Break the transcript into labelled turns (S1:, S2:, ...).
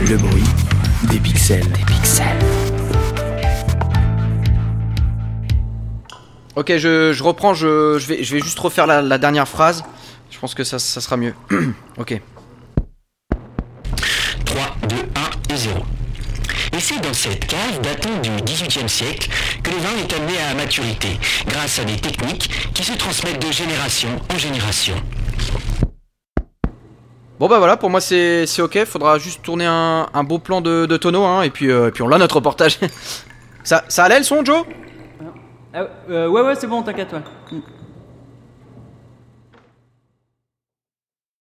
S1: Le bruit des pixels. Des pixels.
S2: Ok, je, je reprends, je, je vais, je vais juste refaire la, la dernière phrase. Je pense que ça, ça sera mieux. ok.
S3: 3, 2, 1 et 0. Et c'est dans cette cave datant du XVIIIe siècle que le vin est amené à maturité, grâce à des techniques qui se transmettent de génération en génération.
S2: Bon bah voilà, pour moi c'est ok, faudra juste tourner un, un beau plan de, de tonneau, hein, et puis, euh, et puis on l'a notre reportage. ça, ça allait le son, Joe?
S4: Ah, euh, ouais, ouais, c'est bon, t'inquiète, ouais.